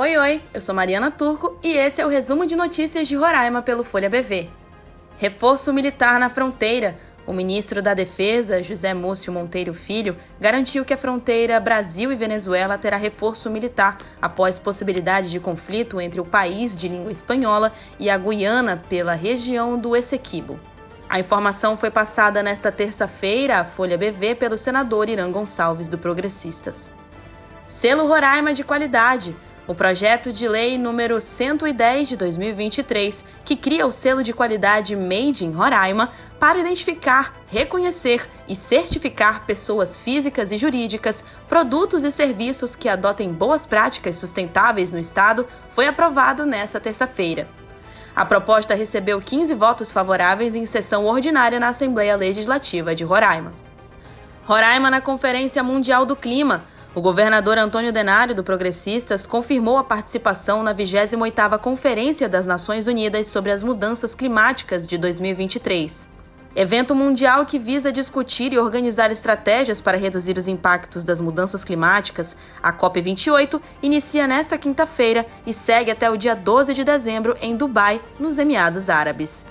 Oi, oi, eu sou Mariana Turco e esse é o resumo de notícias de Roraima pelo Folha BV. Reforço militar na fronteira. O ministro da Defesa, José Múcio Monteiro Filho, garantiu que a fronteira Brasil e Venezuela terá reforço militar após possibilidade de conflito entre o país de língua espanhola e a Guiana pela região do Essequibo. A informação foi passada nesta terça-feira à Folha BV pelo senador Irã Gonçalves, do Progressistas. Selo Roraima de qualidade o projeto de lei número 110 de 2023, que cria o selo de qualidade Made in Roraima para identificar, reconhecer e certificar pessoas físicas e jurídicas, produtos e serviços que adotem boas práticas sustentáveis no estado, foi aprovado nesta terça-feira. A proposta recebeu 15 votos favoráveis em sessão ordinária na Assembleia Legislativa de Roraima. Roraima na Conferência Mundial do Clima. O governador Antônio Denário, do Progressistas, confirmou a participação na 28ª Conferência das Nações Unidas sobre as Mudanças Climáticas de 2023. Evento mundial que visa discutir e organizar estratégias para reduzir os impactos das mudanças climáticas, a COP28 inicia nesta quinta-feira e segue até o dia 12 de dezembro em Dubai, nos Emiados Árabes.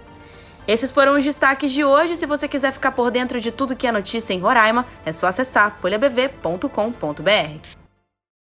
Esses foram os destaques de hoje. Se você quiser ficar por dentro de tudo que é notícia em Roraima, é só acessar folhabv.com.br.